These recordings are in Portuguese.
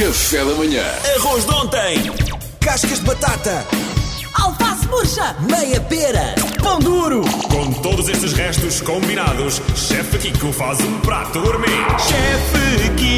Café da manhã. Arroz de ontem. Cascas de batata, Alface murcha! meia pera, Pão duro. Com todos estes restos combinados, Chefe Kiko faz um prato gourmet. Chefe Kiko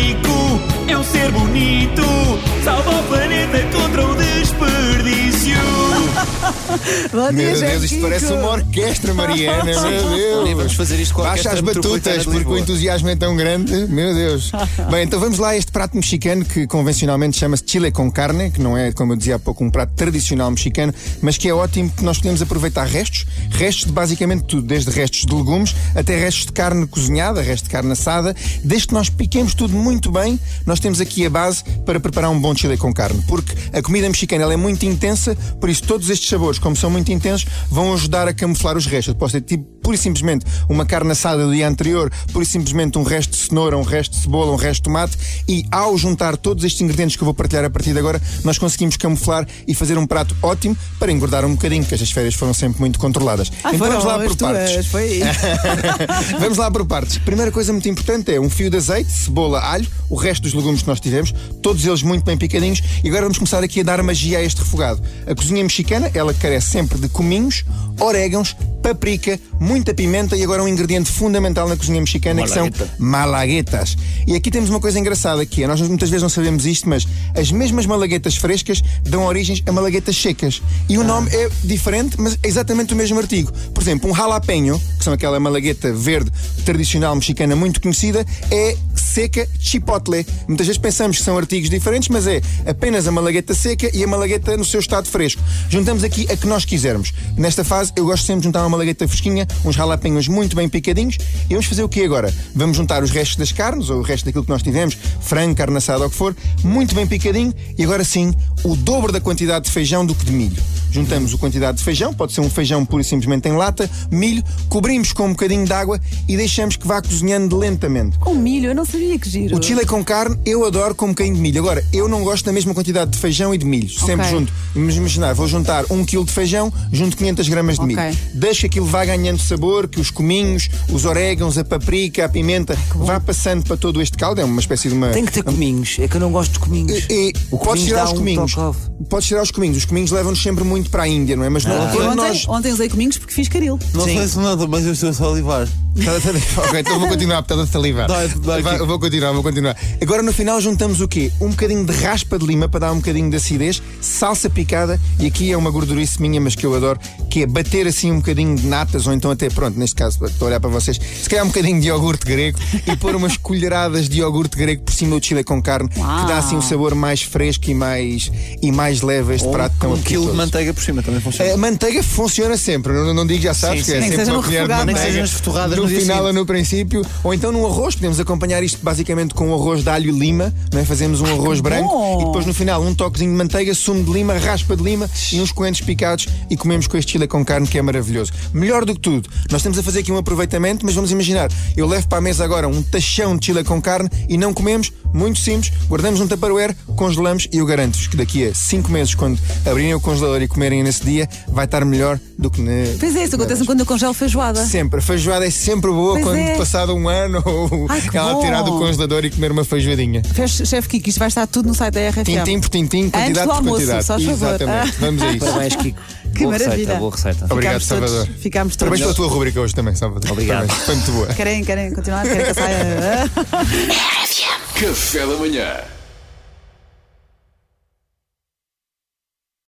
Bom dia, Meu Deus, isto parece uma orquestra, Mariana. Meu Deus. Olha, vamos fazer isto com a Baixa as batutas, porque o entusiasmo é tão grande. Meu Deus. Bem, então vamos lá a este prato mexicano que convencionalmente chama-se chile com carne, que não é, como eu dizia há pouco, um prato tradicional mexicano, mas que é ótimo porque nós podemos aproveitar restos, restos de basicamente tudo, desde restos de legumes até restos de carne cozinhada, restos de carne assada. Desde que nós piquemos tudo muito bem, nós temos aqui a base para preparar um bom chile com carne, porque a comida mexicana ela é muito intensa, por isso todos estes sabores, como são muito intensos, vão ajudar a camuflar os restos. Pode tipo, pura e simplesmente uma carne assada do dia anterior, pura e simplesmente um resto de cenoura, um resto de cebola, um resto de tomate, e ao juntar todos estes ingredientes que eu vou partilhar a partir de agora, nós conseguimos camuflar e fazer um prato ótimo para engordar um bocadinho, porque estas férias foram sempre muito controladas. Ah, então foram vamos lá as por partes. tuas, foi. Vamos lá por partes. Primeira coisa muito importante é um fio de azeite, cebola, alho, o resto dos legumes que nós tivemos, todos eles muito bem picadinhos. E agora vamos começar aqui a dar magia a este refogado. A cozinha mexicana, ela carece sempre de cominhos, orégãos, paprika, muita pimenta e agora um ingrediente fundamental na cozinha mexicana que são malaguetas. E aqui temos uma coisa engraçada que é, nós muitas vezes não sabemos isto, mas as mesmas malaguetas frescas dão origem a malaguetas secas. E o nome é diferente, mas é exatamente o mesmo artigo. Por exemplo, um jalapeño, que são aquela malagueta verde tradicional mexicana muito conhecida, é seca chipotle. Muitas vezes pensamos que são artigos diferentes, mas é apenas a malagueta seca e a malagueta no seu estado fresco. Juntamos aqui a que nós quisermos. Nesta fase, eu gosto sempre de juntar uma malagueta fresquinha, uns jalapeños muito bem picadinhos. E vamos fazer o que agora? Vamos juntar os restos das carnes, ou o resto daquilo que nós tivemos, frango, carne assada ou o que for, muito bem picadinho. E agora sim, o dobro da quantidade de feijão do que de milho. Juntamos a quantidade de feijão, pode ser um feijão puro e simplesmente em lata, milho, cobrimos com um bocadinho de água e deixamos que vá cozinhando lentamente. Com milho, eu não sabia que giro. O chile com carne eu adoro com um bocadinho de milho. Agora, eu não gosto da mesma quantidade de feijão e de milho. Sempre Ok. junto. Vamos imaginar, vou juntar 1 kg de feijão, junto 500 gramas de Ok. milho. Deixo que aquilo vá ganhando sabor, que os cominhos, os orégãos, a paprika, a pimenta, vá passando para todo este caldo. É uma espécie de uma. Tem que ter cominhos. É que eu não gosto de cominhos. E, e o cominhos tirar os um cominhos. toque. Podes tirar os cominhos. Os cominhos levam-nos sempre muito para a Índia, não é? Mas não, Eu quando ontem, nós. ontem usei cominhos porque fiz caril. Não Sim. sei se nada, mas eu estou a salivar. Ok, então vou continuar, a salivar. Dá, dá. Vai, vou continuar, vou continuar. Agora no final juntamos o quê? Um bocadinho de raspa de lima para dar um bocadinho de acidez, salsa picada e aqui é uma gordurice minha, mas que eu adoro, que é bater assim um bocadinho de natas, ou então até, pronto, neste caso, estou a olhar para vocês, se calhar um bocadinho de iogurte grego e pôr umas colheradas de iogurte grego por cima do chile com carne, que dá assim um sabor mais fresco e mais, e mais leve a este Ou prato tão um quilo de apetitoso. Manteiga por cima também funciona. A manteiga funciona sempre, não, não digo já sabes, Sim, que é sim. Nem que sempre seja uma no colher de manteiga no no final ou no princípio, ou então no arroz, podemos acompanhar isto basicamente com um arroz de alho e lima, é? fazemos um arroz branco bom! e depois no final um toquezinho de manteiga, sumo de lima, raspa de lima e uns coentros picados e comemos com este chile com carne que é maravilhoso. Melhor do que tudo, nós estamos a fazer aqui um aproveitamento, mas vamos imaginar, eu levo para a mesa agora um tachão de chile com carne e não comemos, muito simples, guardamos um tupperware, congelamos e eu garanto-vos que daqui a 5 meses, quando abrirem o congelador e comerem nesse dia, vai estar melhor do que na. Pois é, isso acontece quando eu congelo feijoada. Sempre. A feijoada é sempre boa Pois quando é. passado um ano ou Ai, ela bom. tirar do congelador e comer uma feijoadinha. Fez- Chefe Kiko, isto vai estar tudo no site da RFM. Tintim por tintim, quantidade do por almoço, quantidade. só. Exatamente. Vamos a isso. Parabéns, Kiko. Que boa maravilha. receita, boa receita. Obrigado, Ficámos todos- Salvador. Ficámos todos. Parabéns pela tua rubrica hoje também, Salvador. Obrigado. Parabéns. Foi muito boa. Querem, querem continuar? Querem que eu saia? Café da manhã.